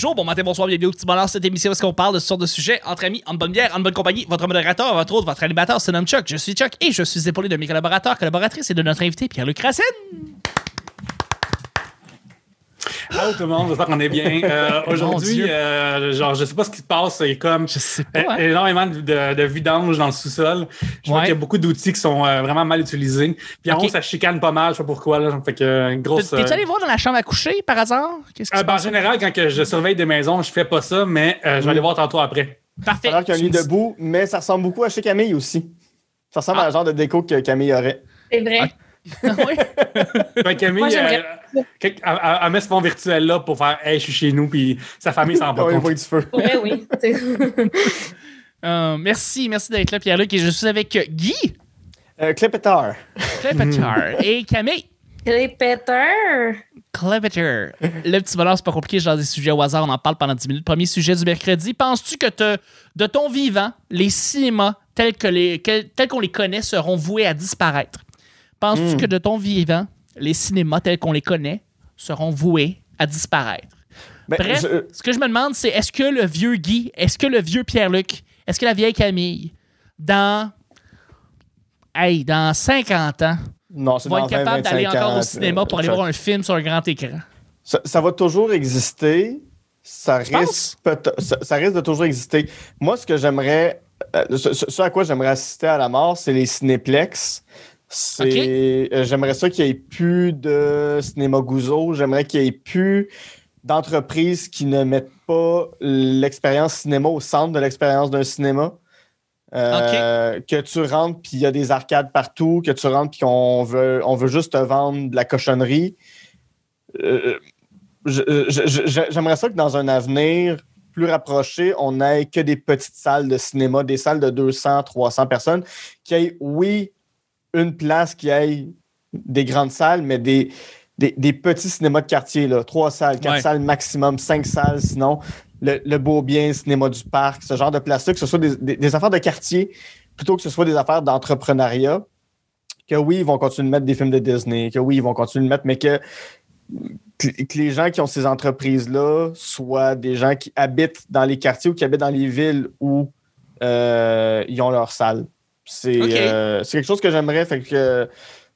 Bonjour, bon matin, bonsoir, bienvenue au petit bonheur. Cette émission, est-ce qu'on parle de ce genre de sujet entre amis, en bonne bière, en bonne compagnie? Votre modérateur, votre autre, votre animateur se nomme Chuck. Je suis Chuck et je suis épaulé de mes collaborateurs, collaboratrices et de notre invité Pierre-Luc Racine. Allô tout le monde, j'espère qu'on est bien. Euh, Aujourd'hui, euh, genre, je sais pas ce qui se passe, c'est comme Je sais pas. euh, hein? énormément de, de, de vidange dans le sous-sol. Je vois Ouais. qu'il y a beaucoup d'outils qui sont euh, vraiment mal utilisés. Puis en Ok. haut, ça chicane pas mal, je sais pas pourquoi. Là. Fait que une grosse. T'es-tu euh, allé voir dans la chambre à coucher par hasard? Qu'est-ce qui euh, se ben, en général, quand que je surveille des maisons, je fais pas ça, mais euh, je vais aller voir tantôt après. Parfait. Alors qu'il y a un lit debout, mais ça ressemble beaucoup à chez Camille aussi. Ça ressemble Ah. à la genre de déco que Camille aurait. C'est vrai. Ah. Oui. Camille, Moi, euh, elle, elle- elle met ce fond virtuel là pour faire Hey, je suis chez nous, puis sa famille s'en il compte. voit du feu. Oui. C'est- Euh, merci, merci d'être là, Pierre-Luc. Et je suis avec Guy, Euh, Clépetar. Clepeter et Camille. Les péteurs. Cleveter. Le petit bonheur, c'est pas compliqué, genre des sujets au hasard, on en parle pendant 10 minutes. Premier sujet du mercredi. Penses-tu que te- de ton vivant, les cinémas les, tels qu'on les connaît seront voués à disparaître? Penses-tu Hmm. que de ton vivant, les cinémas tels qu'on les connaît seront voués à disparaître? Ben, Bref, je- ce que je me demande, c'est est-ce que le vieux Guy, est-ce que le vieux Pierre-Luc, est-ce que la vieille Camille, dans. Hey, dans 50 ans, non, dans être capables 20, d'aller 25 encore ans, au cinéma pour aller euh, voir un film sur un grand écran? Ça, ça va toujours exister. Ça Tu risque, ça, ça risque de toujours exister. Moi, ce que j'aimerais, euh, ce, ce- ce à quoi j'aimerais assister à la mort, c'est les cinéplex. C'est, euh, j'aimerais ça qu'il n'y ait plus de cinéma Gouzeau. J'aimerais qu'il n'y ait plus d'entreprises qui ne mettent pas l'expérience cinéma au centre de l'expérience d'un cinéma. Euh, Que tu rentres puis il y a des arcades partout, que tu rentres puis qu'on veut, on veut juste te vendre de la cochonnerie. Euh, J'aimerais ça que dans un avenir plus rapproché, on n'ait que des petites salles de cinéma, des salles de 200, 300 personnes, qui aient, oui, une place qui ait des grandes salles, mais des, des, des petits cinémas de quartier, là, trois salles, quatre Ouais. salles maximum, cinq salles sinon. Le, le Beau Bien, Cinéma du Parc, ce genre de place-là, que ce soit des, des- des affaires de quartier plutôt que ce soit des affaires d'entrepreneuriat. Que oui, ils vont continuer de mettre des films de Disney, que oui, ils vont continuer de mettre, mais que que, que les gens qui ont ces entreprises-là soient des gens qui habitent dans les quartiers ou qui habitent dans les villes où euh, ils ont leur salle. C'est euh, c'est quelque chose que j'aimerais. Fait que,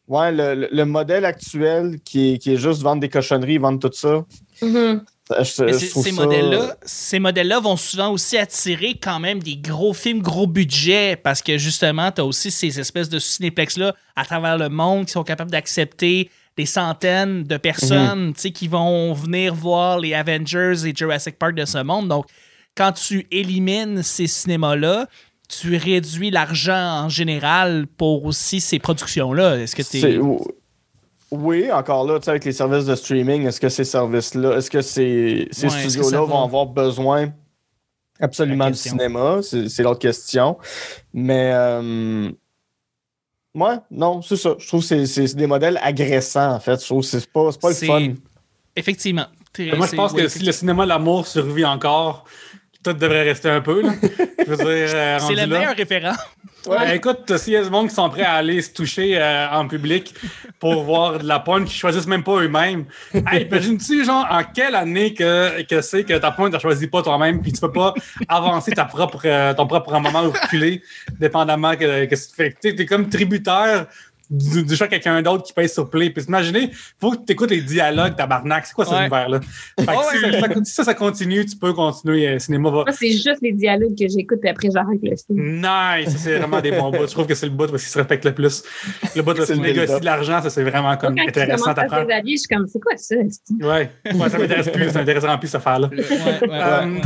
ouais, le, le- le modèle actuel qui est, qui est juste vendre des cochonneries, vendre tout ça. Mhm. je- Mais je ces, ça- modèles-là, ces modèles-là vont souvent aussi attirer quand même des gros films, gros budget, parce que justement, tu as aussi ces espèces de cinéplex-là à travers le monde qui sont capables d'accepter des centaines de personnes Mhm. tu sais, qui vont venir voir les Avengers et Jurassic Park de ce monde. Donc, quand tu élimines ces cinémas-là, tu réduis l'argent en général pour aussi ces productions-là? Est-ce que tu C'est- Oui, encore là, tu sais, avec les services de streaming, est-ce que ces services-là, est-ce que ces, Ouais, studios-là va- vont avoir besoin absolument du question. cinéma? C'est l'autre question. Mais, euh, ouais, non, c'est ça. Je trouve que c'est- des modèles agressants, en fait. Je trouve que c'est pas, c'est pas le fun. Effectivement. Moi, je pense oui, que si le cinéma L'amour survit encore, tout devrait rester un peu. euh, C'est rendu le là. meilleur référent. Ouais, écoute, s'il y a des gens qui sont prêts à aller se toucher euh, en public pour voir de la porn, qui choisissent même pas eux-mêmes. Hey, imagine-tu, genre, en quelle année que, que c'est que ta porn, tu choisis pas toi-même, puis tu peux pas avancer ta propre, euh, ton propre moment ou reculer, dépendamment que, que tu fais. Tu t'es comme tributaire du, choix de quelqu'un d'autre qui paye sur play. Puis imaginez, faut que tu écoutes les dialogues, tabarnak. C'est quoi cet Ouais. univers-là? Fait que Ouais, si, ouais. ça, ça- si ça, ça continue, tu peux continuer. euh, cinéma va. Moi, c'est juste les dialogues que j'écoute, puis après, j'arrête le film. Nice! Ça, C'est vraiment des bons bouts. Je trouve que c'est le bout où ils se respectent le plus. Le bout C'est le négocies build-up. de l'argent, ça, c'est vraiment comme Quand intéressant à avis, je suis comme, c'est quoi ça? Ouais. ouais, ça m'intéresse plus. Ça m'intéressera plus, cette affaire-là. Ouais, ouais, ouais, Euh, ouais.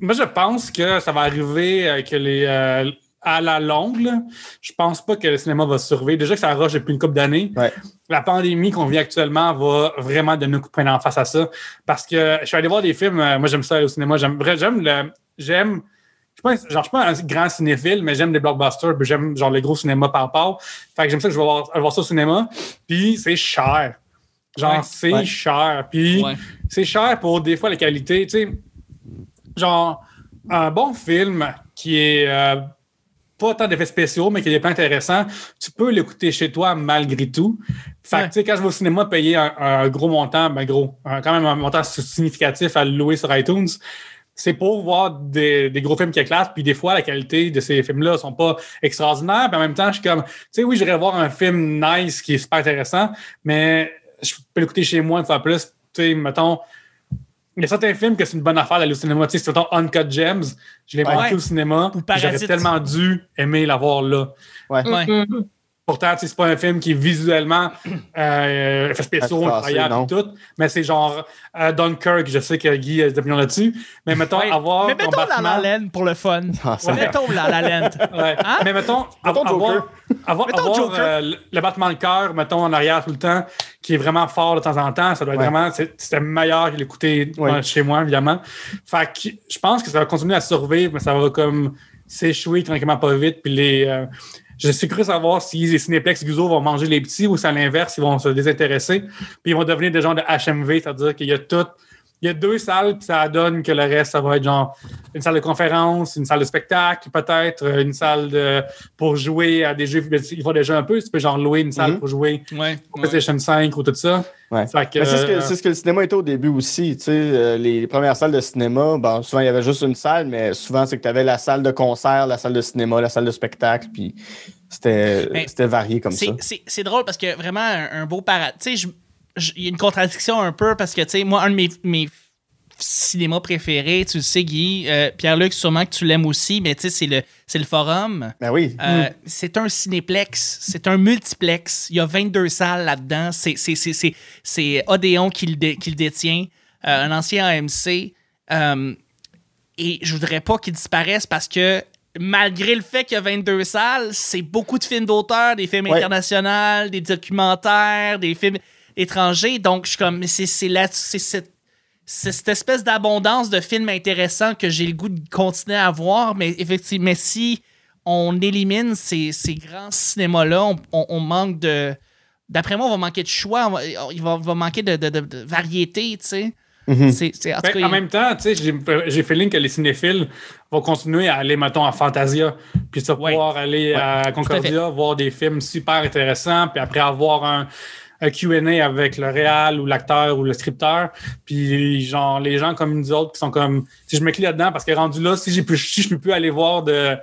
Moi, je pense que ça va arriver euh, que les. euh, à la longue, là, je pense pas que le cinéma va survivre. Déjà que ça rush depuis une couple d'années. Ouais. La pandémie qu'on vit actuellement va vraiment donner un coup de poing en face à ça. Parce que je suis allé voir des films. euh, moi, j'aime ça aller au cinéma. J'aime, le. J'aime. Je suis pas, un- genre, je suis pas un grand cinéphile, mais j'aime les blockbusters. Puis j'aime genre les gros cinémas par rapport. Fait que j'aime ça que je vais voir, voir ça au cinéma. Puis c'est cher. Genre, Ouais. c'est Ouais. cher. Puis Ouais. c'est cher pour des fois la qualité. Tu sais, genre, un bon film qui est euh, pas tant d'effets spéciaux, mais qu'il est pas intéressant, tu peux l'écouter chez toi malgré tout. Fait que, Ouais. tu sais, quand je vais au cinéma payer un, un gros montant, ben gros, un- quand même un montant significatif à louer sur iTunes, c'est pour voir des, des gros films qui éclatent, puis des fois, la qualité de ces films-là sont pas extraordinaires, puis en même temps, je suis comme, tu sais, oui, j'irais voir un film nice qui est super intéressant, mais je peux l'écouter chez moi une fois plus, tu sais, mettons, il y a certains films que c'est une bonne affaire d'aller au cinéma. Tu sais, c'est mettons Uncut Gems. Je l'ai Ouais. manqué au cinéma. J'aurais tellement dû aimer l'avoir là. Ouais. Ouais. Mhm. Pourtant, c'est pas un film qui est visuellement euh, spéciaux incroyables non. et tout, mais c'est genre euh, Dunkirk. Je sais que Guy a des opinions là-dessus, mais mettons Ouais. avoir Mais ton mettons la Batman- la laine pour le fun. Ah, Ouais. Mettons la la laine. Ouais. Hein? Mais mettons, Mettons avoir, Joker. avoir, Mettons avoir, Joker. euh, le- battement de cœur, mettons, en arrière tout le temps, qui est vraiment fort de temps en temps, ça doit être Ouais. vraiment, c'est- c'était meilleur que l'écouter Ouais. euh, chez moi, évidemment. Fait que je pense que ça va continuer à survivre, mais ça va comme s'échouer tranquillement pas vite. Puis les, euh, je suis curieux de savoir si les Cinéplex Guzzo vont manger les petits ou c'est à l'inverse, ils vont se désintéresser. Puis ils vont devenir des gens de HMV, c'est-à-dire qu'il y a tout. Il y a deux salles, puis ça donne que le reste, ça va être genre une salle de conférence, une salle de spectacle, peut-être, euh, une salle de, pour jouer à des jeux. Ils font déjà un peu, tu peux genre louer une salle Mhm. pour jouer Ouais. au ouais. PlayStation 5 ou tout ça. Ouais. C'est euh, c'est ce que le cinéma était au début aussi. Tu sais, euh, les, premières salles de cinéma, bon, souvent il y avait juste une salle, mais souvent c'est que tu avais la salle de concert, la salle de cinéma, la salle de spectacle, puis c'était, varié comme ça. C'est c'est drôle parce que vraiment un, un beau parade. Tu sais, je- je- il y a une contradiction un peu parce que, tu sais, moi, un de mes, mes cinémas préférés, tu le sais, Guy, euh, Pierre-Luc, sûrement que tu l'aimes aussi, mais tu sais, c'est le, c'est le forum. Ben oui. Euh, C'est un cinéplex, c'est un multiplex. Il y a 22 salles là-dedans. C'est- c'est- C'est c'est- c'est Odéon qui le, dé- qui le détient, euh, un ancien AMC. Et je voudrais pas qu'il disparaisse parce que malgré le fait qu'il y a 22 salles, c'est beaucoup de films d'auteur, des films Ouais. internationaux, des documentaires, des films étrangers. Donc, je suis comme, c'est cette, c'est cette espèce d'abondance de films intéressants que j'ai le goût de continuer à voir. Mais effectivement, mais si on élimine ces, ces grands cinémas-là, on, on- on manque de. D'après moi, on va manquer de choix, on va- il va, va manquer de, de- de- de variété, tu sais. Mhm. C'est- c'est- en Ben, cas, en il- même temps, tu sais, j'ai feeling que les cinéphiles vont continuer à aller, mettons, à Fantasia, puis ça Ouais. pouvoir aller à. Concordia, voir des films super intéressants, puis après avoir un Q&A avec le réal ou l'acteur ou le scripteur, puis genre les gens comme nous autres qui sont comme, si je me là-dedans, parce que rendu là, si j'ai plus, si je peux plus aller voir de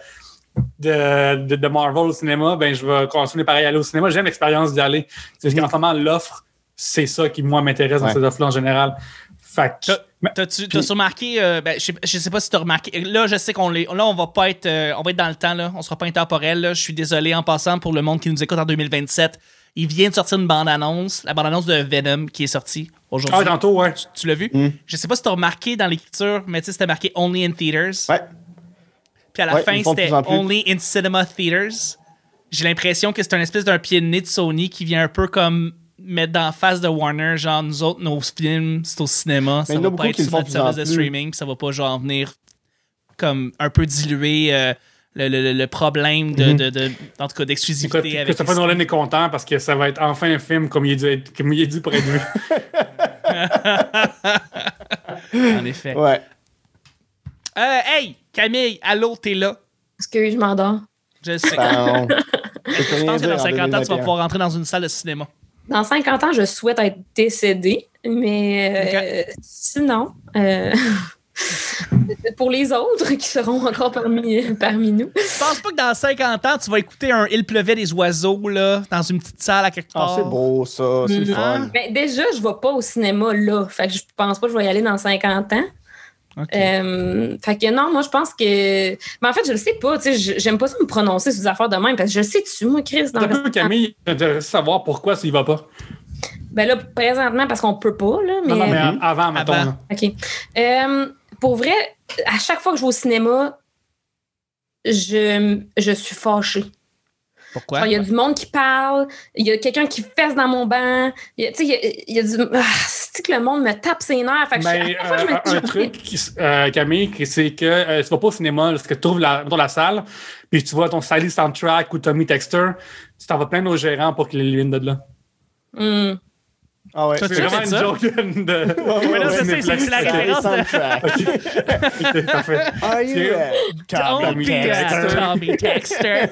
de, de, de Marvel au cinéma, ben je vais continuer pareil à aller au cinéma. J'aime l'expérience d'y aller. C'est qu'en ce moment, l'offre, c'est ça qui, moi, m'intéresse dans cette offre-là en général. Fait que- T'as- T'as-tu t'as remarqué, euh, ben, je, sais, je sais pas si t'as remarqué, là je sais qu'on les, là on va pas être, euh, on va être dans le temps là, on sera pas intemporel là. Je suis désolé en passant pour le monde qui nous écoute en 2027. Il vient de sortir une bande-annonce, la bande-annonce de Venom qui est sortie aujourd'hui. Ah, tantôt, ouais. tu tu l'as vu? Mm. Je sais pas si t'as remarqué dans l'écriture, mais tu sais c'était marqué Only in Theaters. Ouais. Puis à la Ouais, fin c'était. Only in Cinema Theaters. J'ai l'impression que c'est un espèce d'un pied de nez de Sony qui vient un peu comme mettre dans la face de Warner, genre nous autres, nos films, c'est au cinéma, Mais ça va pas être sur notre service de plus. streaming, puis ça va pas genre venir comme un peu diluer euh, le, le- le problème de, Mhm. de, de- en tout cas d'exclusivité avec Christopher Nolan est content parce que ça va être enfin un film comme il est dû, être- comme il est dû pour être vu. en effet. Ouais. Euh, hey, Camille, allô, t'es là? Excuse, je m'endors? Je sais. Ben, on- Je pense que dans 50 ans, tu vas pouvoir rentrer dans une salle de cinéma. Dans 50 ans, je souhaite être décédée, mais euh, sinon, euh, pour les autres qui seront encore parmi, parmi nous, Je pense pas que dans 50 ans, tu vas écouter un Il pleuvait des oiseaux là, dans une petite salle à quelque Ah, part? c'est beau, ça. C'est fun. mais déjà, je vais pas au cinéma là. Fait que je pense pas que je vais y aller dans 50 ans. Euh, fait que non, moi, je pense que. Mais en fait, je le sais pas. Sais, j'aime pas ça me prononcer sur des affaires de même parce que je le sais-tu, moi, Chris, dans Un le peu, Camille, j'aimerais savoir pourquoi s'il va pas. Ben là, présentement, parce qu'on peut pas, là. Mais... Non, non, mais avant, mettons. Avant. OK. Euh, pour vrai, à chaque fois que je vais au cinéma, je, je suis fâchée. Pourquoi? Il y a du monde qui parle, il y a quelqu'un qui fesse dans mon banc. il y a- Tu sais, il y a, il y a du. Ah, c'est que le monde me tape ses nerfs? Fait que je- Mais que je euh, me dis, un je- truc, euh, Camille, c'est que euh, tu vas pas au cinéma, lorsque tu trouves la, dans la salle, puis tu vois ton Sally Soundtrack ou Tommy Texter, tu t'en vas plaindre au gérant pour qu'il l'élimine de là. Hmm. Ah ouais. C'est vraiment une ça? joke de. Ouais, Mais là, ouais, c'est- c'est- c'est- c'est la référence. de-. Ok, parfait. Are you Tommy Dexter. Tommy Dexter.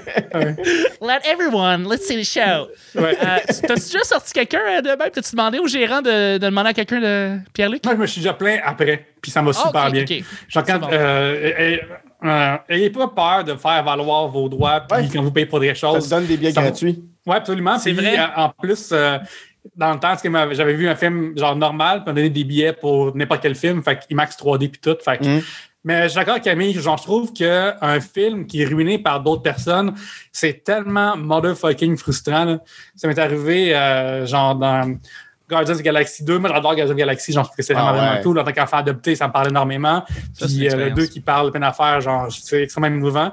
Let everyone, let's see the show. Ouais. Euh, T'as-tu déjà sorti quelqu'un euh, de même? T'as-tu demandé au gérant de, de demander à quelqu'un de Pierre-Luc? Moi, je me suis déjà plaint après, puis ça va Ah, super ok, bien. ok. Genre, quand, C'est bon. euh, euh, euh, ayez pas peur de faire valoir vos droits, puis Ouais. quand vous payez pour des Ça choses. te donne des billets Ça- gratuits. Oui, absolument. C'est vrai. euh, En plus, euh, dans le temps, j'avais vu un film genre normal, puis on donnait des billets pour n'importe quel film, fait IMAX 3D puis tout. Fait Mhm. Mais je suis d'accord avec Camille, genre, je trouve qu'un film qui est ruiné par d'autres personnes, c'est tellement motherfucking frustrant. là. Ça m'est arrivé, euh, genre, dans Guardians of the Galaxy 2. Moi, j'adore Guardians of the Galaxy, genre, je trouve que c'est vraiment, Ah ouais. vraiment cool. En tant qu'enfant adopté, ça me parle énormément. Ça, Puis euh, le expérience. 2 qui parle plein d'affaires, genre, c'est extrêmement émouvant.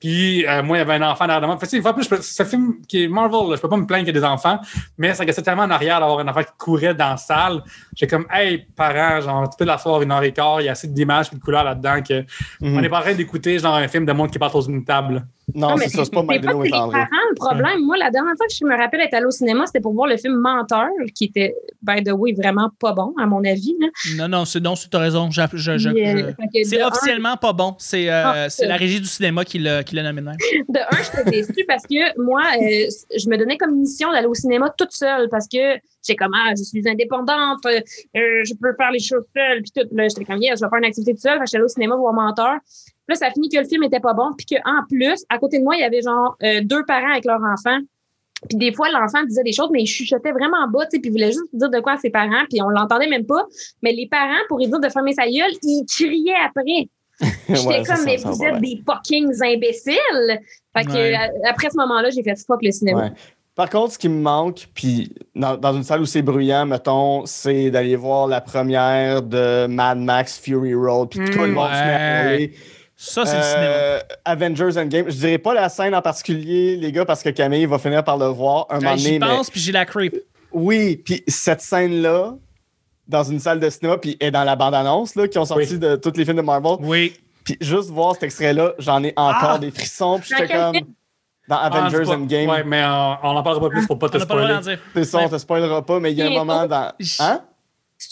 Puis euh, moi, il y avait un enfant derrière moi. Fait tu sais, en plus, peux- ce film qui est Marvel, là, je peux pas me plaindre qu'il y ait des enfants, mais ça restait tellement en arrière d'avoir un enfant qui courait dans la salle. J'ai comme, hey, parents, genre, tu peux l'asseoir une heure et quart, il y a assez d'images et de couleurs là-dedans que Mhm. on n'est pas en train d'écouter genre un film de monde qui passe autour d'une table. Non, c'est ça, c'est pas André. parents, le problème. Moi, la dernière fois que je me rappelle être allée au cinéma, c'était pour voir le film Menteur, qui était, by the way, vraiment pas bon, à mon avis. là. Non, non, c'est non, c'est- t'as raison. Je- je- je- Puis, euh, C'est un- officiellement pas bon. C'est euh, Ah, la régie du cinéma qui l'a qui l'a nommé de même. De un, j'étais déçue parce que moi, euh, je me donnais comme mission d'aller au cinéma toute seule parce que j'ai comme, ah, je suis indépendante, euh, je peux faire les choses seule, puis tout. Là, j'étais comme, yeah, je vais faire une activité toute seule. J'étais allée au cinéma voir Menteur. Puis là, ça a fini que le film était pas bon, puis qu'en plus, à côté de moi, il y avait genre euh, deux parents avec leur enfant. Puis des fois, l'enfant disait des choses, mais il chuchotait vraiment bas, tu sais, puis il voulait juste dire de quoi à ses parents, puis on l'entendait même pas. Mais les parents, pour lui dire de fermer sa gueule, ils criaient après. J'étais Ouais, comme, mais vous êtes ouais. des fucking imbéciles. Fait que, Ouais. euh, après ce moment-là, j'ai fait fuck le cinéma. Ouais. Par contre, ce qui me manque, puis dans, dans une salle où c'est bruyant, mettons, c'est d'aller voir la première de Mad Max Fury Road, puis tout le Mm, monde se met à ouais. Ça, c'est le cinéma. Euh, Avengers Endgame. Je dirais pas la scène en particulier, les gars, parce que Camille va finir par le voir un moment Hey, donné. J'y mais- pense, puis j'ai la creep. Oui, puis cette scène-là, dans une salle de cinéma, puis est dans la bande-annonce, là, qui ont sorti Oui. de tous les films de Marvel. Oui. Puis juste voir cet extrait-là, j'en ai encore Ah! des frissons. Puis Dans j'étais comme. Dans Avengers Ah, c'est pas- Endgame. Ouais, mais euh, on n'en parlera pas plus pour pas te spoiler. C'est ça, on te spoilera pas, mais il y a un moment dans. Hein?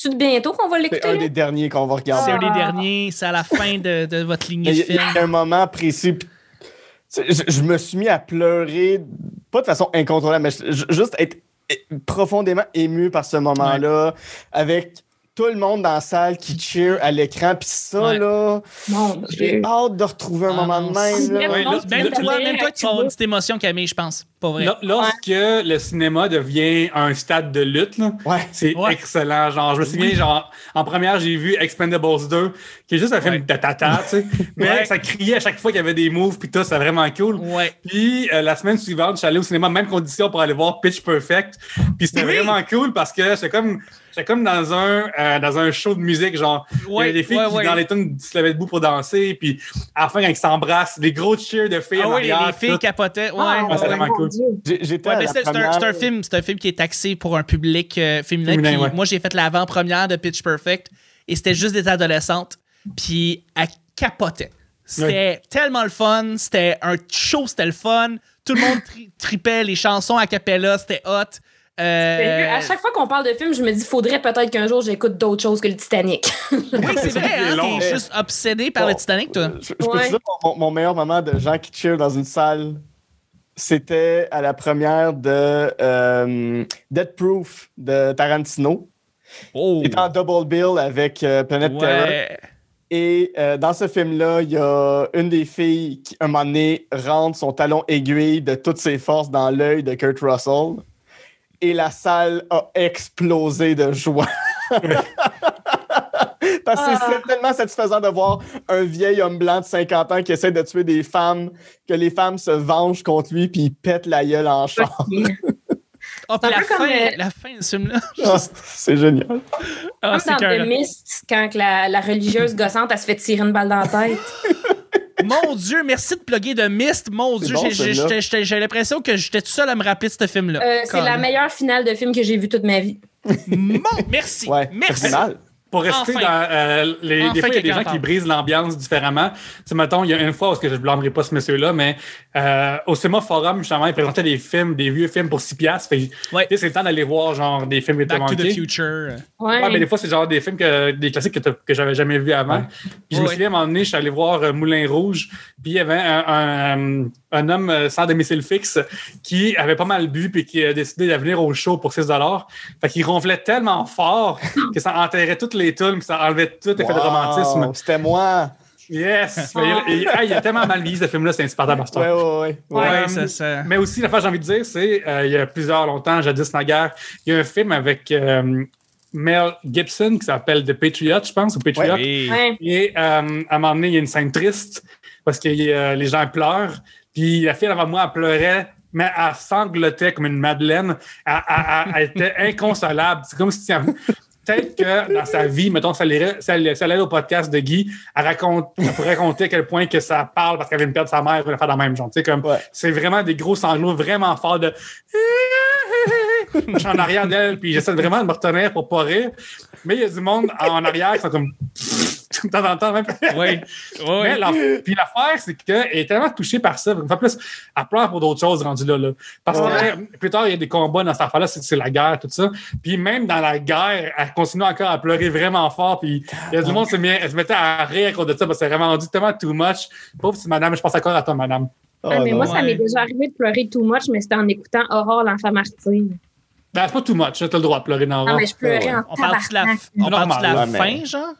C'est-tu de bientôt qu'on va C'est l'écouter? un là? des derniers qu'on va C'est regarder. un des Ah. derniers, c'est à la fin de, de votre lignée de Il y, a- il film. y a un moment précis. c'est- Je, je me suis mis à pleurer, pas de façon incontrôlable, mais je- juste être profondément ému par ce moment-là, avec tout le monde dans la salle qui cheer à l'écran. Puis ça, Ouais. là, j'ai hâte de retrouver un Ah moment de même. c'est là. vraiment Ouais, là, Même toi, même toi, tu vas avoir une petite émotion, Camille, je pense. Pas vrai. Lorsque le cinéma devient un stade de lutte, c'est Ouais. excellent. Genre, je me souviens, genre, en première, j'ai vu Expendables 2, qui est juste un film Ouais. de tata, tu sais. Mais Ouais. ça criait à chaque fois qu'il y avait des moves, puis tout, c'est vraiment cool. Ouais. Puis euh, la semaine suivante, je suis allé au cinéma, même condition pour aller voir Pitch Perfect. Puis c'était Oui. vraiment cool parce que j'étais comme, j'étais comme dans un, euh, dans un show de musique, genre, il y Ouais, avait des filles ouais, qui, ouais. dans les tunes, se levaient debout pour danser. Puis à la fin, quand ils s'embrassent, des gros cheers de filles Ah en oui, les, arrière. les filles tout. capotaient. Ouais. Ah, Ouais, c'est vraiment mon cool. J'étais Ouais, c'est un, première- c'est un film, c'est un film qui est axé pour un public euh, féminin. Féminin, puis ouais. Moi, j'ai fait l'avant-première de Pitch Perfect et c'était juste des adolescentes. Puis elles capotaient. C'était tellement le fun. C'était un show, c'était le fun. Tout le monde tri- tripait les chansons à cappella, c'était hot. Euh, À chaque fois qu'on parle de film, je me dis, faudrait peut-être qu'un jour j'écoute d'autres choses que le Titanic. Oui, c'est vrai, hein, t'es juste obsédé par Bon. le Titanic, toi. Je, je peux te dire mon, mon meilleur moment de gens qui cheer dans une salle, c'était à la première de euh, Dead Proof de Tarantino. Oh. Il était en double bill avec euh, Planet Terror. Ouais. Et euh, dans ce film-là, il y a une des filles qui, un moment donné, rentre son talon aiguille de toutes ses forces dans l'œil de Kurt Russell. Et la salle a explosé de joie. Parce que Ah. c'est tellement satisfaisant de voir un vieil homme blanc de 50 ans qui essaie de tuer des femmes, que les femmes se vengent contre lui puis il pète la gueule en char. Un la fin, la fin de ce film-là. Ah, c'est génial. Comme c'est dans. The Mist, quand que la, la religieuse gossante, elle se fait tirer une balle dans la tête. Mon Dieu, merci de plugger de Mist. Mon Dieu, bon, j'ai- l'impression que j'étais tout seul à me rappeler de ce film-là. Euh, c'est la meilleure finale de film que j'ai vue toute ma vie. Mon, merci. Ouais, merci. pour rester Enfin. dans euh, les, Enfin, des fois, il y a des gens en qui brisent l'ambiance différemment. Tu sais, mettons, il y a une fois, parce que je ne blâmerai pas ce monsieur-là, mais euh, au Cinéma Forum, justement, il présentait des films, des vieux films pour 6 piastres. Ouais. c'est le temps d'aller voir, genre, des films qui étaient Back to the. Future. Ouais. Ouais, mais des fois, c'est genre des films, que, des classiques que, que j'avais jamais vus avant. Ouais. Puis je me souviens, à un moment donné, je suis allé voir euh, Moulin Rouge, puis il y avait un, un, un homme euh, sans domicile fixe qui avait pas mal bu, puis qui a décidé de venir au show pour 6 Fait qu'il ronflait tellement fort que ça enterrait toutes les tunes, que ça enlevait tout effet de romantisme. C'était moi. Yes! Mais il, il- ah, il a tellement mal vieilli, ce film-là, c'est insupportable à. Ouais, ouais, ouais. Ouais, Ouais. ça, ça- Mais aussi, la fois j'ai envie de dire, c'est euh, il y a plusieurs longtemps, jadis naguère, il y a un film avec euh, Mel Gibson qui s'appelle The Patriot, je pense, ou Patriot. Oui. Et euh, à un moment donné, il y a une scène triste parce que euh, les gens pleurent. Puis la fille avant moi, elle pleurait, mais elle sanglotait comme une madeleine. Elle, elle- elle- elle était inconsolable. C'est comme si... Peut-être que dans sa vie, mettons, ça allait, ça allait, ça allait au podcast de Guy, elle, raconte, elle pourrait raconter à quel point que ça parle parce qu'elle vient de perdre sa mère elle faire dans le même genre. Comme, Ouais. C'est vraiment des gros sanglots vraiment forts de... Je suis en arrière d'elle, puis j'essaie vraiment de me retenir pour pas rire. Mais il y a du monde en arrière qui sont comme... de temps en temps, même. Oui. Oui. Mais la- puis l'affaire, c'est qu'elle est tellement touchée par ça. En plus, elle pleure pour d'autres choses rendues là. là. Parce que Ouais. plus tard, il y a des combats dans cette affaire-là, c'est la guerre, tout ça. Puis même dans la guerre, elle continue encore à pleurer vraiment fort. Puis il y a du monde qui se, met- elle se mettait à rire à cause de ça parce que c'est vraiment rendu tellement too much. Pauvre petite madame, je pense encore à toi, madame. Oh, Ah, mais moi, ça m'est déjà arrivé de pleurer too much, mais c'était en écoutant Aurore, l'enfant martyr. Ben, c'est pas too much, t'as le droit de pleurer dans Ah, le mais je pleurais Ouais. en On parle de la, on parle de la ouais, fin, mais- genre?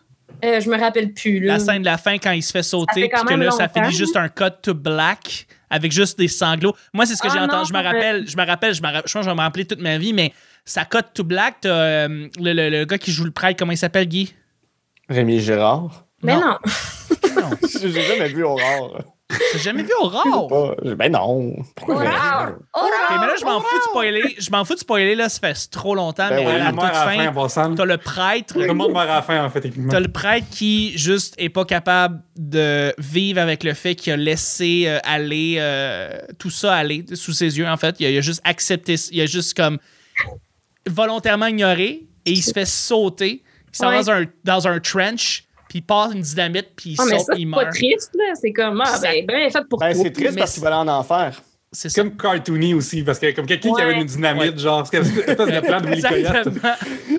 Euh, je me rappelle plus. Là. La scène de la fin quand il se fait sauter, puis que là, ça finit juste un cut to black avec juste des sanglots. Moi, c'est ce que Ah j'ai entendu. Je me rappelle, je me rappelle, je me rappelle, je pense que je vais me rappeler toute ma vie, mais ça cut to black. T'as euh, le, le- le gars qui joue le prêtre, comment il s'appelle, Guy? Rémi Gérard. Mais Non. non. Non, J'ai jamais vu Aurore. J'ai jamais vu Aurore? Pas- Ben non. Aurore! Ok, mais là, je m'en fous de spoiler. Je m'en fous de spoiler, là, ça fait trop longtemps, Ben mais oui. à la toute fin, t'as le prêtre. Tout le monde meurt à la fin, en fait. T'as le prêtre qui juste est pas capable de vivre avec le fait qu'il a laissé euh, aller euh, tout ça aller sous ses yeux en fait. Il a, il a juste accepté, il a juste comme volontairement ignoré et il se fait sauter. Il s'en va Ouais. dans un, dans un trench puis il passe une dynamite puis il Ah, saute puis il c'est pas meurt. triste, là. C'est comme, ah, ben, ben, fait pour Ben, toi. c'est triste mais parce qu'il va aller en enfer. C'est comme cartoony aussi, parce que comme quelqu'un qui avait une dynamite, genre, c'est le plan de Willy Coyote.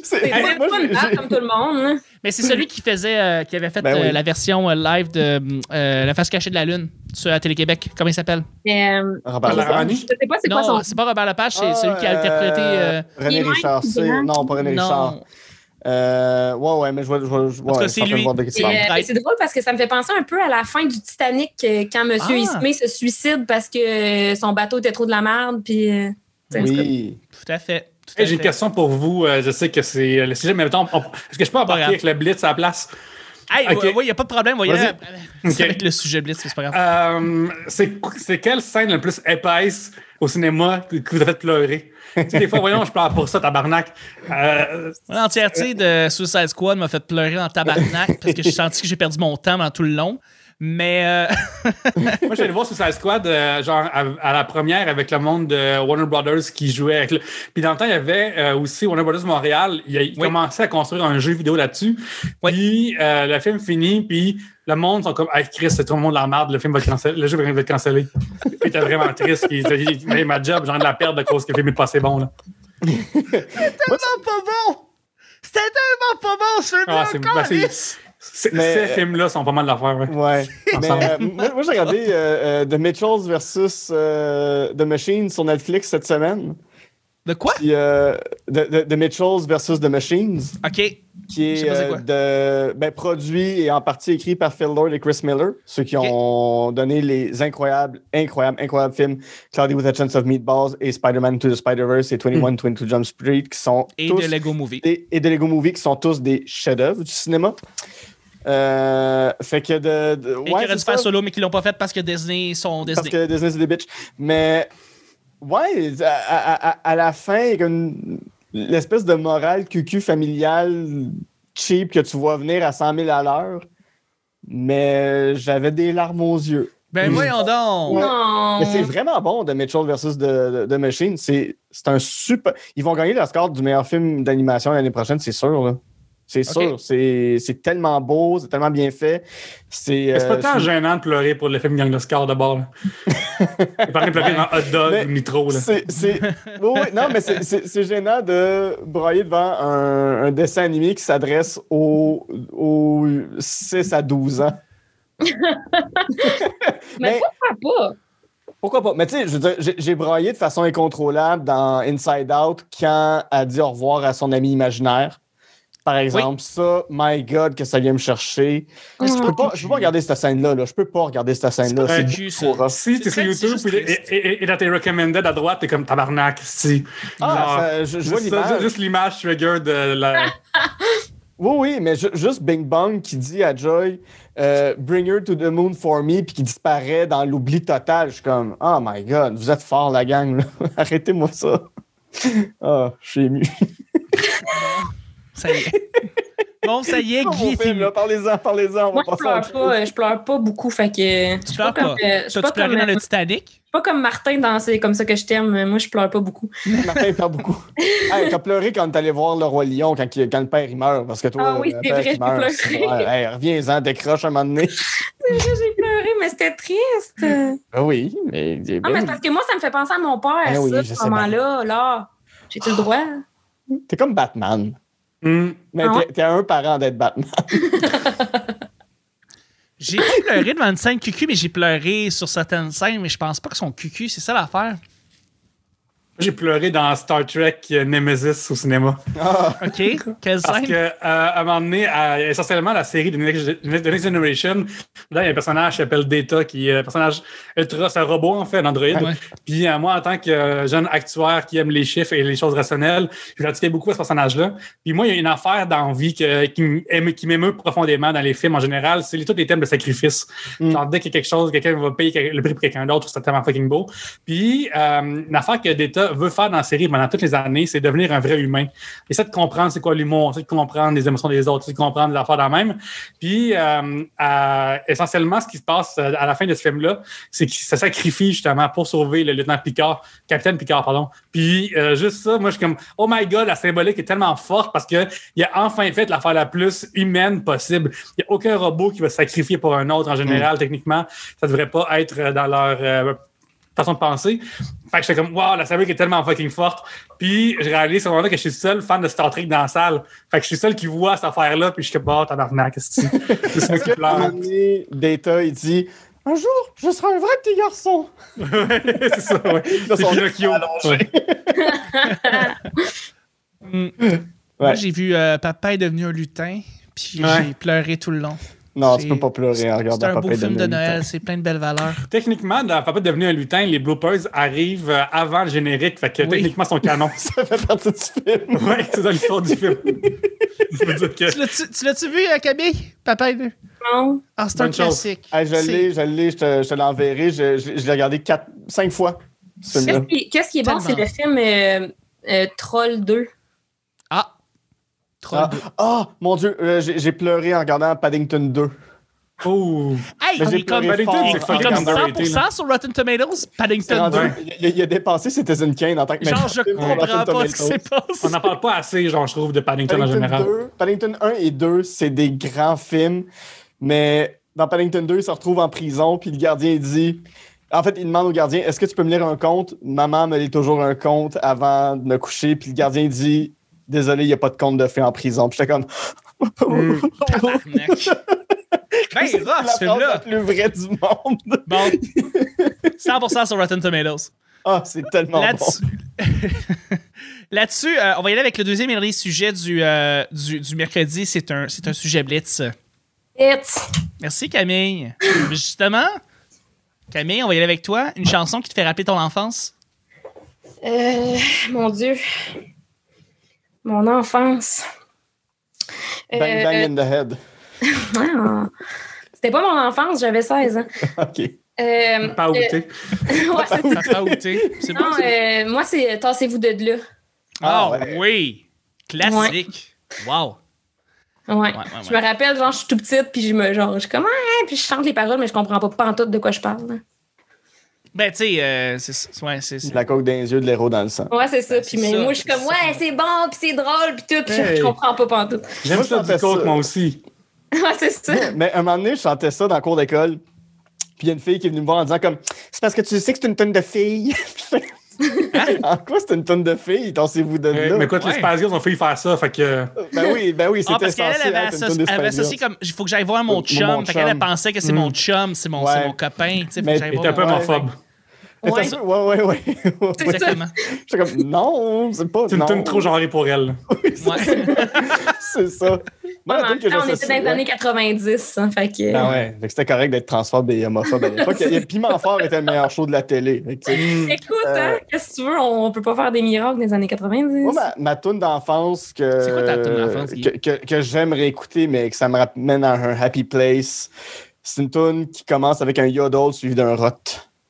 C'est Hey, pas moi, comme tout le monde. hein. Mais c'est celui qui faisait euh, qui avait fait Ben euh, oui. la version euh, live de euh, La face cachée de la lune sur la Télé-Québec. Comment il s'appelle? Euh, Robert La Lepage. Je sais pas c'est quoi Non, son. c'est pas Robert Lepage, c'est Ah, celui qui a interprété. euh, René Richard. Non, pas René Richard. Euh, ouais, ouais, mais je vois. Je vois, je vois c'est lui. euh, c'est drôle parce que ça me fait penser un peu à la fin du Titanic euh, quand M. Ah. Ismay se suicide parce que euh, son bateau était trop de la merde. Puis, euh, Oui. Tout à fait. Hey, J'ai une question pour vous. Je sais que c'est le sujet, mais mettons, on- est-ce que je peux embarquer avec le Blitz à la place? Hey, oui, il n'y a pas de problème. On va y aller Vas-y. avec- le sujet Blitz, c'est pas grave. Euh, c'est quelle scène la plus épaisse au cinéma que vous a fait pleurer? tu sais, des fois, voyons, je pleure pour ça, tabarnak. Euh, L'entièreté de Suicide Squad m'a fait pleurer en tabarnak parce que j'ai senti que j'ai perdu mon temps pendant tout le long. Mais euh, moi, j'allais voir Suicide Squad, euh, genre, à, à la première avec le monde de Warner Brothers qui jouait avec le... Puis dans le temps, il y avait euh, aussi Warner Brothers Montréal. Il, a- il Oui. commençait à construire un jeu vidéo là-dessus. Oui. Puis euh, le film finit, puis le monde sont comme, hey, Chris, c'est tout le monde la merde, le film va être cancellé, le jeu va être cancellé. puis t'es vraiment triste. Puis, il- il- mais ma job, j'ai envie de la perdre de cause que le film est pas assez bon, là. tellement pas bon! C'était tellement pas bon, ce Ah, c'est- c'est- C'est- Mais- Ces films-là sont pas mal d'affaires, ouais. Ouais. mais Ensemble. euh, moi, moi, j'ai regardé euh, euh, The Mitchells versus euh, The Machines sur Netflix cette semaine. De quoi? Puis, euh, The, The- The Mitchells versus The Machines, OK. qui Je est, sais pas c'est quoi. euh, de, ben, produit et en partie écrit par Phil Lord et Chris Miller, ceux qui ont donné les incroyables, incroyables, incroyables films Cloudy with a Chance of Meatballs et Spider-Man to the Spider-Verse et 21, 22 Jump Street, qui sont Et tous de Lego Movie. des- et de Lego Movie, qui sont tous des chefs-d'œuvre du cinéma. Euh, fait que de. de- Et ouais, qui auraient c'est dû faire solo, mais qui l'ont pas fait parce que Disney sont Parce Disney. que Disney, c'est des bitches. Mais, ouais, à, à- la fin, il y a une- l'espèce de morale cucu familiale cheap que tu vois venir à 100 000 à l'heure. Mais j'avais des larmes aux yeux. Ben Mm. voyons donc! Ouais. Non. Mais c'est vraiment bon de Mitchell versus The, The- The Machine. C'est c'est un super. Ils vont gagner le score du meilleur film d'animation l'année prochaine, c'est sûr. Là. C'est sûr. C'est c'est tellement beau, c'est tellement bien fait. C'est pas euh, tant gênant de pleurer pour le film Gang de Score d'abord. pas de pleurer dans hot dog Mais ou nitro. Là. C'est, c'est- oui, oui, non, mais c'est, c'est- c'est gênant de broyer devant un, un dessin animé qui s'adresse aux, aux 6 à 12 ans. Mais pourquoi pas? Pourquoi pas? Mais tu sais, je veux dire, j'ai, j'ai broyé de façon incontrôlable dans Inside Out quand elle dit au revoir à son ami imaginaire. Par exemple, ça, my God, que ça vient me chercher. C'est Je peux pas, je peux pas regarder cette scène-là. Là. Je peux pas regarder cette scène-là. C'est beaucoup ça. Si t'es C'est sur YouTube puis- et, et, et dans tes recommended à droite, t'es comme tabarnak. Si. Ah, ça- je, je vois l'image. juste l'image trigger de la. Oui, oui, mais ju- juste Bing Bong qui dit à Joy euh, Bring her to the moon for me, puis qui disparaît dans l'oubli total. Je suis comme Oh my god, vous êtes fort la gang, là. arrêtez-moi ça. Ah, je suis ému. Ça y est. Bon, ça y est, Guy. film, là, Parlez-en, parlez-en. on Moi, je pleure pas, je pleure pas beaucoup, fait que. suis pleures comme, pas? euh, suis T'as-tu pas pleuré comme, dans le Titanic? je suis pas comme Martin dans C'est comme ça que je t'aime. Moi, je pleure pas beaucoup. Martin pleure beaucoup. hey, t'as pleuré quand t'es allé voir le Roi Lion quand, le père il meurt. Parce que toi, Ah oui, le c'est père vrai, j'ai pleuré. c'est- ouais, hey, reviens-en, décroche un moment donné. C'est vrai, j'ai pleuré, mais c'était triste. Ah oui, mais. Non, ben mais c'est oui. parce que moi, ça me fait penser à mon père, Ah oui, ça, sais ce moment-là. Là, j'ai-tu le droit? T'es comme Batman. Hmm. Mais Ah ouais? t'es- un parent d'être Batman. J'ai pleuré devant une scène cucu, mais j'ai pleuré sur certaines scènes, mais je pense pas que son cucu, c'est ça l'affaire. J'ai pleuré dans Star Trek euh, Nemesis au cinéma. Ah, OK? Quelle Parce scène? que, euh, à un moment donné, à- essentiellement, la série de Next, de Next Generation, là, il y a un personnage qui s'appelle Data, qui est un personnage ultra, c'est un robot, en fait, un android. Ouais. Puis, euh, moi, en tant que euh, jeune actuaire qui aime les chiffres et les choses rationnelles, je pratiquais beaucoup à ce personnage-là. Puis, moi, il y a une affaire dans la vie que- qui m'émeut- qui m'émeut profondément dans les films en général, c'est tous les thèmes de sacrifice. Mm. Genre, dès qu'il y a quelque chose, quelqu'un va payer le prix pour quelqu'un d'autre, c'est tellement fucking beau. Puis, euh, une affaire que Data veut faire dans la série pendant toutes les années, c'est devenir un vrai humain. Essaie de comprendre c'est quoi l'humour, essaie de comprendre les émotions des autres, essaie de comprendre les affaires dans même. Puis, euh, euh, essentiellement, ce qui se passe euh, à la fin de ce film-là, c'est qu'il se sacrifie justement pour sauver le lieutenant Picard, capitaine Picard, pardon. Puis, euh, juste ça, moi, je suis comme, oh my god, la symbolique est tellement forte parce qu'il a enfin fait l'affaire la plus humaine possible. Il n'y a aucun robot qui va se sacrifier pour un autre en général, techniquement. Ça devrait pas être dans leur. Façon de penser. Fait que j'étais comme, wow, la symbolique est tellement fucking forte. Puis, je réalise à ce moment-là que je suis le seul fan de Star Trek dans la salle. Fait que je suis le seul qui voit cette affaire-là, puis je suis comme, oh, tabarnak, qu'est-ce que c'est? C'est qui pleure? Data, il dit Un jour, je serai un vrai petit garçon. c'est ça, ouais. C'est. Mm. Ouais. Moi, j'ai vu euh, Papa est devenu un lutin, puis Ouais. j'ai pleuré tout le long. Non, tu C'est- peux pas pleurer en C'est regardant un Papa beau est film de un Noël, c'est plein de belles valeurs. Techniquement, dans Papa est devenu un lutin, les bloopers arrivent euh, avant le générique. Fait que Oui. techniquement, ils sont canon. Ça fait partie du film. ouais, c'est dans l'histoire du film. Que- Tu l'as-tu tu l'as-tu vu, euh, Camille? Papa est devenu... Non. Ah, c'est un classique. Ah, je C'est- l'ai, je l'ai, je te, je te l'enverrai. Je, je, je l'ai regardé quatre, cinq fois. Qu'est-ce qui, qu'est-ce qui est bon, c'est le film euh, euh, Troll 2. Troll Ah, 2. ah, mon Dieu, euh, j'ai pleuré en regardant Paddington 2. Oh! Hey, Mais il j'ai est comme, il c'est est comme underrated, 100% là. sur Rotten Tomatoes, Paddington rendu- 2. Ouais. il, a, il a dépassé Citizen Kane en tant que Genre, je comprends pas ce qui s'est passé. On n'en parle pas assez, genre, je trouve, de Paddington en Paddington général. 2, Paddington 1 et 2, c'est des grands films, mais dans Paddington 2, il se retrouve en prison, puis le gardien il dit. En fait, il demande au gardien Est-ce que tu peux me lire un conte? Maman me lit toujours un conte avant de me coucher, puis le gardien dit Désolé, il n'y a pas de conte de fées en prison. Puis j'étais comme. Mm. Tabarnak. Ben, C'est la ce la plus vraie du monde. Bon. 100% sur Rotten Tomatoes. Ah, c'est tellement bon. Là-dessus, euh, on va y aller avec le deuxième et dernier sujet du, euh, du, du mercredi. C'est un, c'est un sujet blitz. It's. Merci, Camille. Justement, Camille, on va y aller avec toi. Une chanson qui te fait rappeler ton enfance? Euh, mon Dieu. Mon enfance. Bang bang Euh, in the head. ah. C'était pas mon enfance, j'avais 16 ans. OK. Euh, Pas euh, outé. ouais, fait outer. C'est bon, non, euh, moi, c'est Tassez-vous de là. Ah Ah, ouais. oui! Classique! Wow! Ouais. ouais, Je me rappelle, genre, je suis tout petite, puis je me, genre, je suis comme, ah, puis je chante les paroles, mais je comprends pas pantoute de quoi je parle. Ben, tu sais, euh, c'est ouais, c'est- c'est- De la coke dans les yeux, de l'héros dans le sang. Ouais, c'est ça. Ben, Puis mais ça, moi, je suis comme, ça. ouais, c'est bon, puis c'est drôle, puis tout. Hey. Je comprends pas pantoute. J'aime ça du coke, ça. moi aussi. Ouais, c'est ça. Mais un moment donné, je chantais ça dans le cours d'école. Puis il y a une fille qui est venue me voir en disant comme C'est parce que tu sais que c'est une tonne de filles. en quoi c'est une tonne de filles? Tassez-vous de Euh, là? mais écoute, Ouais. les Spazios ont failli faire ça, fait que. Ben oui, ben oui, Ah, c'était parce qu'elle avait, tonne Spice associé Girls. comme il faut que j'aille voir mon Mon chum. Fait qu'elle pensait que c'est mon chum, c'est mon, mon copain. Tu sais, Mais était un peu homophobe. Ouais. sûr- Ouais, ouais, ouais. ouais. Exactement. J'étais comme Non, c'est pas. C'est une non. tune trop genrée pour elle. Ouais. C'est ça. Ouais, on était dans les années 90, hein, fait que... Ah ouais, fait que c'était correct d'être transphobe et homophobe à l'époque. Piment Fort était le meilleur show de la télé. Que, Écoute, Euh, hein, qu'est-ce que tu veux, on peut pas faire des miracles dans les années 90. Moi, ma, ma toune d'enfance que, C'est quoi ta toune d'enfance, Guy? que, que, que j'aime réécouter, mais que ça me ramène à un happy place, c'est une toune qui commence avec un yodel suivi d'un rot.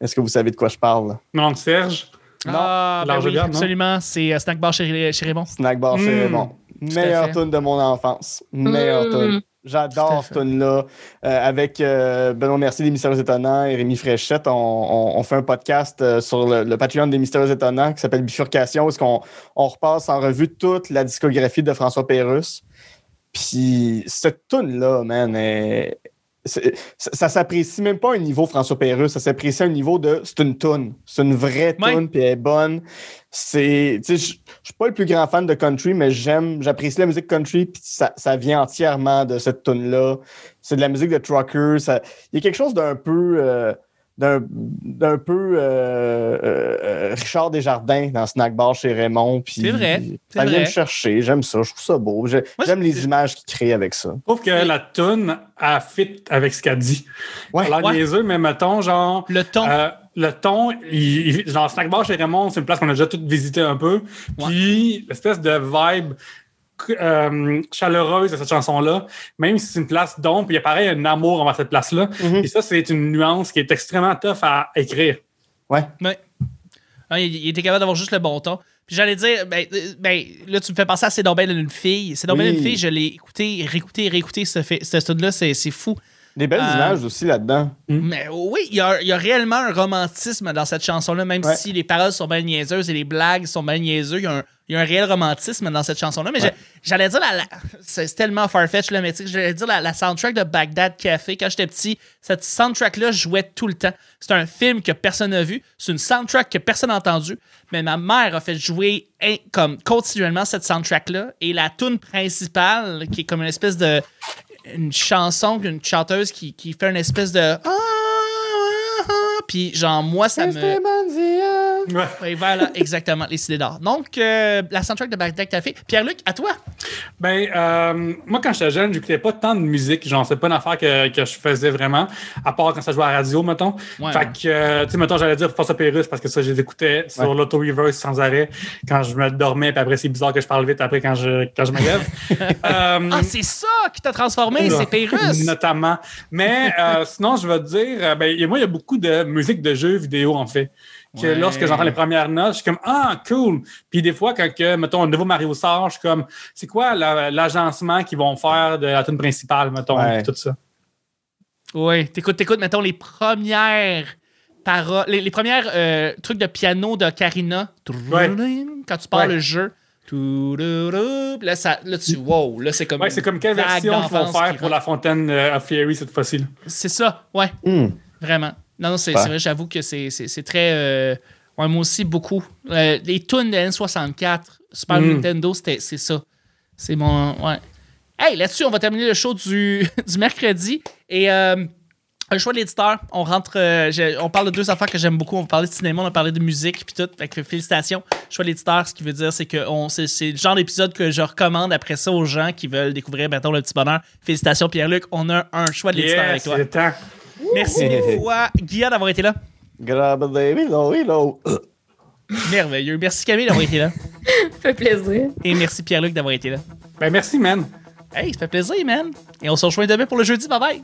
Est-ce que vous savez de quoi je parle? Non, Serge? Ah, ben oui, non? absolument. C'est euh, Snack Bar chez, chez Raymond. Snack Bar chez Mm. Raymond. Meilleure tune de mon enfance. Meilleure Mm. tune. J'adore cette tune-là. Euh, avec euh, Benoît Mercier des Mystérieux Étonnants et Rémi Fréchette, on, on- on fait un podcast euh, sur le, le Patreon des Mystérieux Étonnants qui s'appelle Bifurcation, où qu'on on repasse en revue toute la discographie de François Pérusse. Puis cette tune-là, man, est- ça, s'apprécie même pas à un niveau François Pérusse, ça s'apprécie à un niveau de c'est une tune. C'est une vraie Ouais. tune, puis elle est bonne. C'est, je suis pas le plus grand fan de country, mais j'aime, j'apprécie la musique country, puis ça, ça vient entièrement de cette tune-là. C'est de la musique de trucker. Il y a quelque chose d'un peu, euh, d'un, d'un peu euh, euh, Richard Desjardins dans Snack Bar chez Raymond. puis C'est vrai, Ça vient vrai. me chercher. J'aime ça. Je trouve ça beau. J'aime les images qu'il crée avec ça. Je trouve que la tune a fit avec ce qu'elle dit. Ouais. Alors, Ouais. niaiseux, mais mettons, genre. Le ton. Euh, le ton, il, il- genre Snack Bar chez Raymond, c'est une place qu'on a déjà toutes visité un peu. Puis l'espèce de vibe euh, chaleureuse de cette chanson-là, même si c'est une place d'ombre, puis il y a pareil un amour envers cette place-là. Mhm. Et ça, c'est une nuance qui est extrêmement tough à écrire. Ouais. Ah, il, il était capable d'avoir juste le bon ton. Puis j'allais dire, ben, euh, ben, là, tu me fais penser à C'est donc belle d'une fille. C'est donc belle Oui. d'une fille, je l'ai écouté, réécouté, réécouté, ce, fait- ce tune-là, c'est c'est fou. Des belles Euh, images aussi là-dedans. Mais oui, il y a, il y a réellement un romantisme dans cette chanson-là, même Ouais. si les paroles sont bien niaiseuses et les blagues sont bien niaiseuses. Il y a un, il y a un réel romantisme dans cette chanson-là. Mais Ouais. j'allais dire, la, la- c'est tellement farfetch, tu sais, j'allais dire la, la soundtrack de Baghdad Café. Quand j'étais petit, cette soundtrack-là jouait tout le temps. C'est un film que personne n'a vu. C'est une soundtrack que personne n'a entendu. Mais ma mère a fait jouer comme continuellement cette soundtrack-là. Et la tune principale, qui est comme une espèce de une chanson, une chanteuse qui, qui fait une espèce de ah, ah, ah. puis genre moi ça me Ouais. oui, voilà exactement les CD d'or. Donc euh, la soundtrack de Bagdad Café. Pierre-Luc, à toi. Ben, euh, moi, quand j'étais jeune, j'écoutais pas tant de musique. Genre, c'est pas une affaire que, que je faisais vraiment, à part quand ça jouait à la radio, mettons. Ouais, fait ouais. que, euh, tu sais, mettons, j'allais dire François Pérus parce que ça, je les écoutais sur Ouais. l'auto-reverse sans arrêt quand je me dormais. Puis après, c'est bizarre que je parle vite après quand je, quand je me lève. Euh, Ah, c'est ça qui t'a transformé, c'est Pérus. Notamment. Mais euh, sinon, je vais te dire, ben, moi, il y a beaucoup de musique de jeux vidéo, en fait. Que Ouais. lorsque j'entends les premières notes, je suis comme Ah, cool. Puis des fois, quand, que, mettons, un nouveau Mario sort, je suis comme C'est quoi la- l'agencement qu'ils vont faire de la tune principale, mettons, Ouais. tout ça? Oui, t'écoutes, t'écoutes, mettons, les premières paroles, les, les premières euh, trucs de piano de Karina. Ouais. Quand tu parles Ouais. le jeu. Là, ça, là, tu. Wow, là, c'est comme. Ouais, c'est comme quelle version qu'ils vont faire pour la fontaine euh, of Fairy cette fois-ci. là? C'est ça, ouais, Hmm. vraiment. Non, non, c'est Ouais. vrai, j'avoue que c'est très. euh, ouais, moi aussi, beaucoup. Euh, les tunes de N64, Super Mm. Nintendo, c'était- c'est ça. C'est mon. Ouais. Hey, là-dessus, on va terminer le show du, du mercredi. Et. euh, un choix de l'éditeur. On rentre. euh, on parle de deux affaires que j'aime beaucoup. On va parler de cinéma, on a parlé de musique, puis tout. Fait que félicitations. Choix de l'éditeur, ce qui veut dire, c'est que on- c'est c'est le genre d'épisode que je recommande après ça aux gens qui veulent découvrir, mettons, le petit bonheur. Félicitations, Pierre-Luc. On a un choix de l'éditeur avec toi. Merci mille fois, Guillaume, d'avoir été là. Merveilleux. Merci, Camille, d'avoir été là. Ça fait plaisir. Et merci, Pierre-Luc, d'avoir été là. Ben, merci, man. Hey, ça fait plaisir, man. Et on se rejoint demain pour le jeudi. Bye bye.